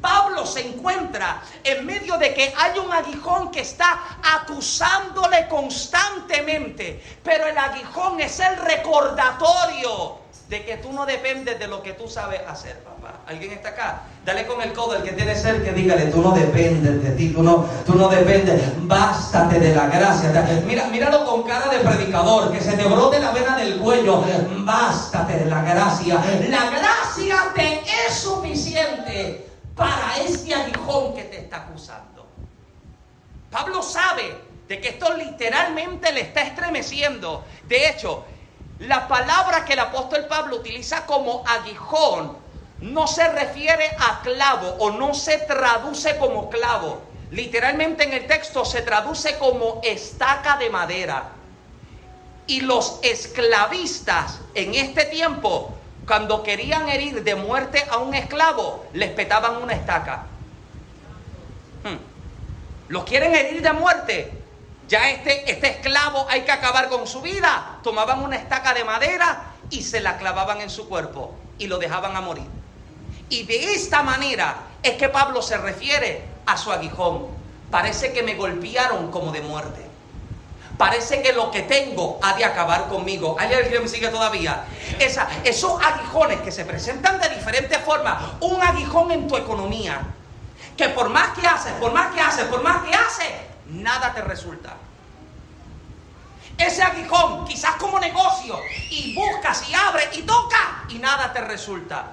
Pablo se encuentra en medio de que hay un aguijón que está acusándole constantemente, pero el aguijón es el recordatorio de que tú no dependes de lo que tú sabes hacer. ¿Alguien está acá? Dale con el codo al que tiene cerca y dígale, tú no dependes de ti, tú no, tú no dependes, bástate de la gracia. Mira, míralo con cara de predicador, que se te brote la vena del cuello, bástate de la gracia. La gracia te es suficiente para este aguijón que te está acusando. Pablo sabe de que esto literalmente le está estremeciendo. De hecho, la palabra que el apóstol Pablo utiliza como aguijón no se refiere a clavo o no se traduce como clavo. Literalmente en el texto se traduce como estaca de madera. Y los esclavistas en este tiempo, cuando querían herir de muerte a un esclavo, les petaban una estaca. Hmm. Los quieren herir de muerte, ya este, este esclavo hay que acabar con su vida. Tomaban una estaca de madera y se la clavaban en su cuerpo y lo dejaban a morir. Y de esta manera es que Pablo se refiere a su aguijón. Parece que me golpearon como de muerte. Parece que lo que tengo ha de acabar conmigo. ¿Hay alguien que me sigue todavía? Esos aguijones que se presentan de diferentes formas. Un aguijón en tu economía. Que por más que haces, por más que haces, por más que haces, nada te resulta. Ese aguijón, quizás como negocio, y buscas y abres y toca y nada te resulta.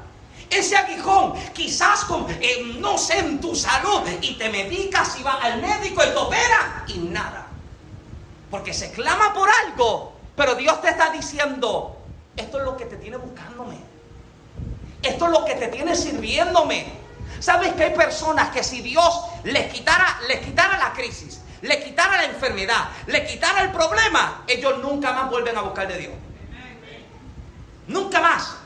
Ese aguijón, quizás con, eh, no sé, en tu salud, y te medicas y vas al médico y te opera y nada. Porque se clama por algo, pero Dios te está diciendo, esto es lo que te tiene buscándome. Esto es lo que te tiene sirviéndome. ¿Sabes que hay personas que si Dios les quitara, les quitara la crisis, le quitara la enfermedad, le quitara el problema, ellos nunca más vuelven a buscar de Dios. Nunca más.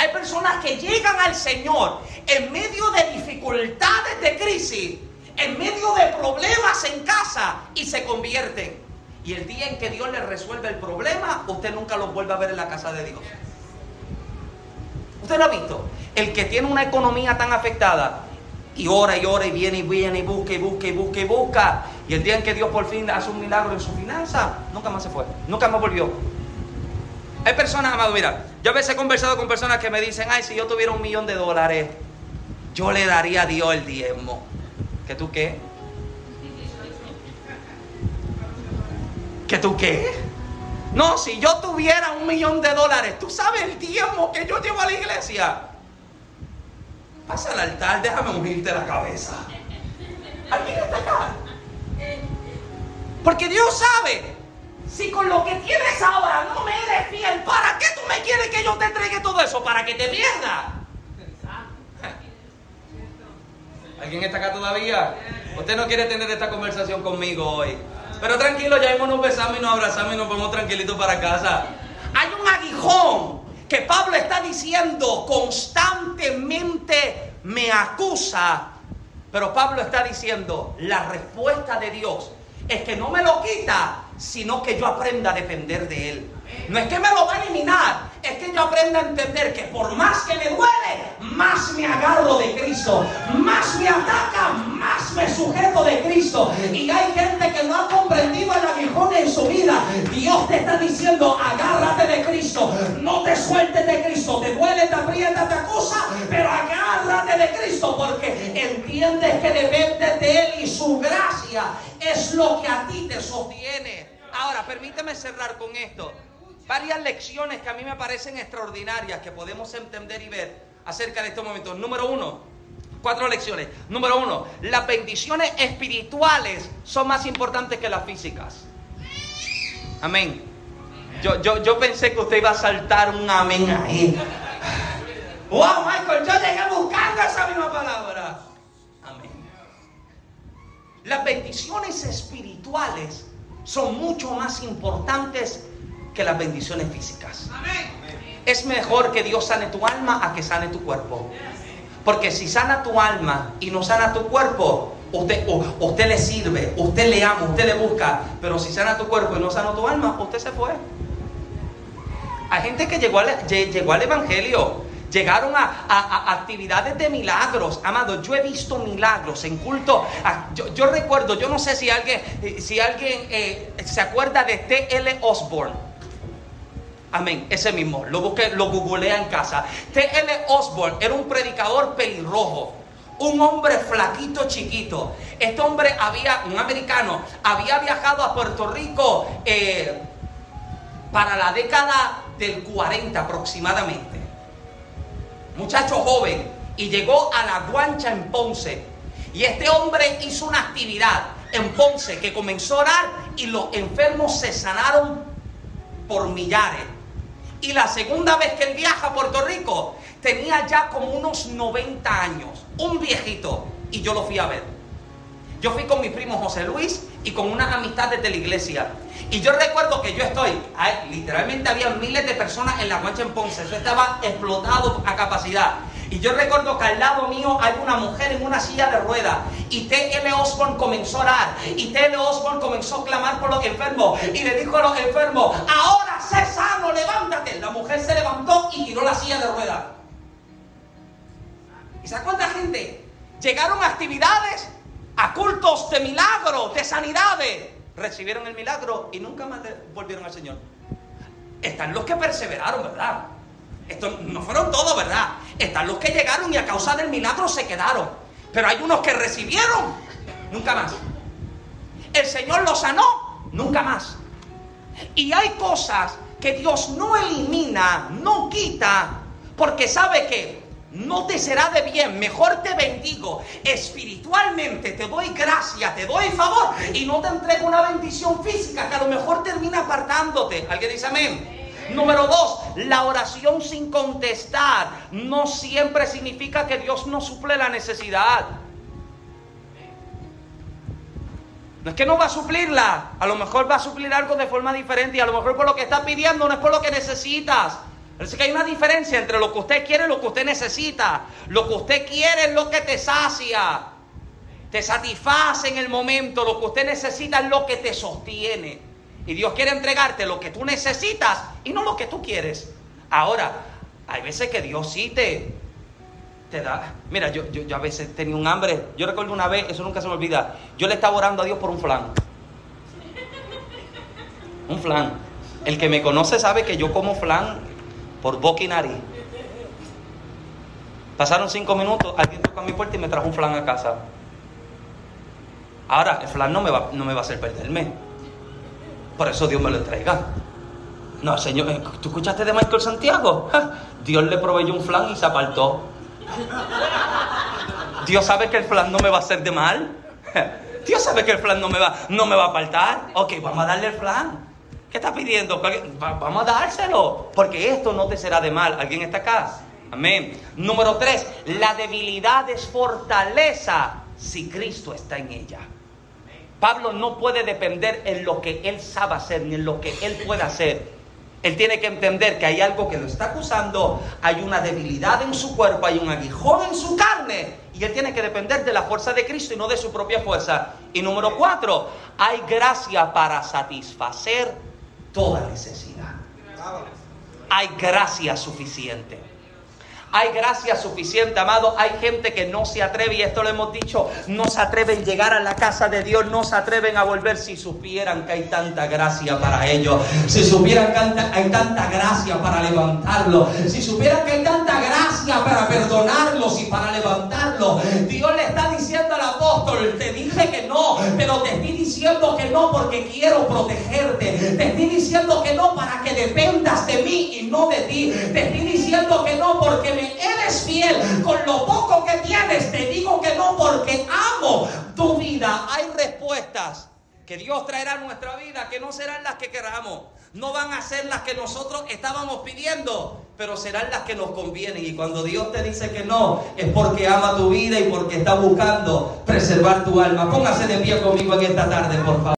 Hay personas que llegan al Señor en medio de dificultades de crisis, en medio de problemas en casa y se convierten. Y el día en que Dios les resuelve el problema, usted nunca los vuelve a ver en la casa de Dios. ¿Usted lo ha visto? El que tiene una economía tan afectada, y ora y ora y viene y viene y busca y busca y busca y busca. Y el día en que Dios por fin hace un milagro en su finanza, nunca más se fue, nunca más volvió. Hay personas, amado, mira, yo a veces he conversado con personas que me dicen, ay, si yo tuviera un millón de dólares, yo le daría a Dios el diezmo. ¿Que tú qué? ¿Que tú qué? No, si yo tuviera un millón de dólares, ¿tú sabes el diezmo que yo llevo a la iglesia? Pasa al altar, déjame ungirte la cabeza. Alguien está acá. Porque Dios sabe, si con lo que tienes ahora no me eres fiel, ¿para qué tú me quieres que yo te entregue todo eso? ¿Para que te pierda? ¿Alguien está acá todavía? Usted no quiere tener esta conversación conmigo hoy. Pero tranquilo, ya nos besamos y nos abrazamos y nos vamos tranquilitos para casa. Hay un aguijón que Pablo está diciendo constantemente me acusa, pero Pablo está diciendo la respuesta de Dios es que no me lo quita, sino que yo aprenda a depender de Él. No es que me lo va a eliminar, es que yo aprenda a entender que por más que me duele, más me agarro de Cristo, más me ataca, más me sujeto de Cristo. Y hay gente que no ha comprendido el aguijón en su vida. Dios te está diciendo, agárrate de Cristo, no te sueltes de Cristo, te duele, te aprieta, te acusa, pero agárrate de Cristo porque entiendes que dependes de Él y su gracia es lo que a ti te sostiene. Ahora, permíteme cerrar con esto varias lecciones que a mí me parecen extraordinarias que podemos entender y ver acerca de estos momentos. Número uno, cuatro lecciones. Número uno, las bendiciones espirituales son más importantes que las físicas. Amén. Yo, yo, yo pensé que usted iba a saltar un amén ahí. Wow, Michael, yo llegué buscando esa misma palabra. Las bendiciones espirituales son mucho más importantes que las bendiciones físicas. Es mejor que Dios sane tu alma a que sane tu cuerpo. Porque si sana tu alma y no sana tu cuerpo, usted, usted le sirve, usted le ama, usted le busca. Pero si sana tu cuerpo y no sana tu alma, usted se fue. Hay gente que llegó al, llegó al Evangelio, llegaron a, actividades de milagros. Amado, yo he visto milagros en culto. Ah, yo, recuerdo, yo no sé si alguien, si alguien eh, se acuerda de T.L. Osborne. Amén, ese mismo. Lo busqué, lo googlea en casa. T.L. Osborne era un predicador pelirrojo. Un hombre flaquito, chiquito. Este hombre había, un americano, había viajado a Puerto Rico eh, para la década del 40 aproximadamente. Muchacho joven. Y llegó a la guancha en Ponce. Y este hombre hizo una actividad en Ponce que comenzó a orar y los enfermos se sanaron por millares. Y la segunda vez que él viaja a Puerto Rico, tenía ya como unos 90 años, un viejito, y yo lo fui a ver. Yo fui con mi primo José Luis y con unas amistades de la iglesia. Y yo recuerdo que yo estoy, literalmente había miles de personas en la mancha en Ponce, eso estaba explotado a capacidad. Y yo recuerdo que al lado mío hay una mujer en una silla de ruedas. Y T.L. Osborne comenzó a orar. Y T.L. Osborne comenzó a clamar por los enfermos. Y le dijo a los enfermos, ahora sé sano, levántate. La mujer se levantó y tiró la silla de ruedas. ¿Y se cuánta gente? Llegaron actividades, a cultos de milagros, de sanidades. Recibieron el milagro y nunca más volvieron al Señor. Están los que perseveraron, ¿verdad? Esto no fueron todos, ¿verdad? Están los que llegaron y a causa del milagro se quedaron. Pero hay unos que recibieron, nunca más. El Señor los sanó, nunca más. Y hay cosas que Dios no elimina, no quita, porque sabe que no te será de bien, mejor te bendigo espiritualmente, te doy gracia, te doy favor y no te entrego una bendición física que a lo mejor termina apartándote. ¿Alguien dice amén? Número dos, la oración sin contestar no siempre significa que Dios no suple la necesidad. No es que no va a suplirla, a lo mejor va a suplir algo de forma diferente y a lo mejor por lo que está pidiendo no es por lo que necesitas. Parece que hay una diferencia entre lo que usted quiere y lo que usted necesita. Lo que usted quiere es lo que te sacia, te satisface en el momento. Lo que usted necesita es lo que te sostiene. Y Dios quiere entregarte lo que tú necesitas y no lo que tú quieres. Ahora, hay veces que Dios sí te, te da. Mira, yo, yo, a veces tenía un hambre. Yo recuerdo una vez, eso nunca se me olvida. Yo le estaba orando a Dios por un flan. Un flan. El que me conoce sabe que yo como flan por boca y nariz. Pasaron cinco minutos, alguien tocó a mi puerta y me trajo un flan a casa. Ahora, el flan no me va, no me va a hacer perderme. Por eso Dios me lo entrega. No, Señor, eh, ¿tú escuchaste de Michael Santiago? Dios le proveyó un flan y se apartó. Dios sabe que el flan no me va a hacer de mal. Dios sabe que el flan no me va, no me va a apartar. Ok, vamos a darle el flan. ¿Qué está pidiendo? Vamos a dárselo. Porque esto no te será de mal. ¿Alguien está acá? Amén. Número tres, la debilidad es fortaleza si Cristo está en ella. Pablo no puede depender en lo que él sabe hacer ni en lo que él puede hacer. Él tiene que entender que hay algo que lo está acusando, hay una debilidad en su cuerpo, hay un aguijón en su carne, y él tiene que depender de la fuerza de Cristo y no de su propia fuerza. Y número cuatro, hay gracia para satisfacer toda necesidad. Hay gracia suficiente. Hay gracia suficiente, amado. Hay gente que no se atreve, y esto lo hemos dicho, no se atreven a llegar a la casa de Dios, no se atreven a volver si supieran que hay tanta gracia para ellos. Si supieran que hay tanta gracia para levantarlos. Si supieran que hay tanta gracia para perdonarlos y para levantarlos. Dios le está diciendo al apóstol, te dije que no, pero te estoy diciendo que no porque quiero protegerte. Te estoy diciendo que no para que dependas de mí y no de ti. Te estoy diciendo que no porque eres fiel con lo poco que tienes, te digo que no porque amo tu vida. Hay respuestas que Dios traerá a nuestra vida que no serán las que queramos. No van a ser las que nosotros estábamos pidiendo, pero serán las que nos convienen. Y cuando Dios te dice que no, es porque ama tu vida y porque está buscando preservar tu alma. Póngase de pie conmigo en esta tarde, por favor.